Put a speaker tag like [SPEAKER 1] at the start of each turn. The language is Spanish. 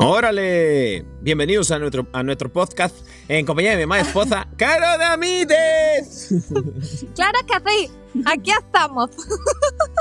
[SPEAKER 1] ¡Órale! Bienvenidos a nuestro, a nuestro podcast en compañía de mi mamá esposa, Caro de Amides.
[SPEAKER 2] Claro que sí, aquí estamos.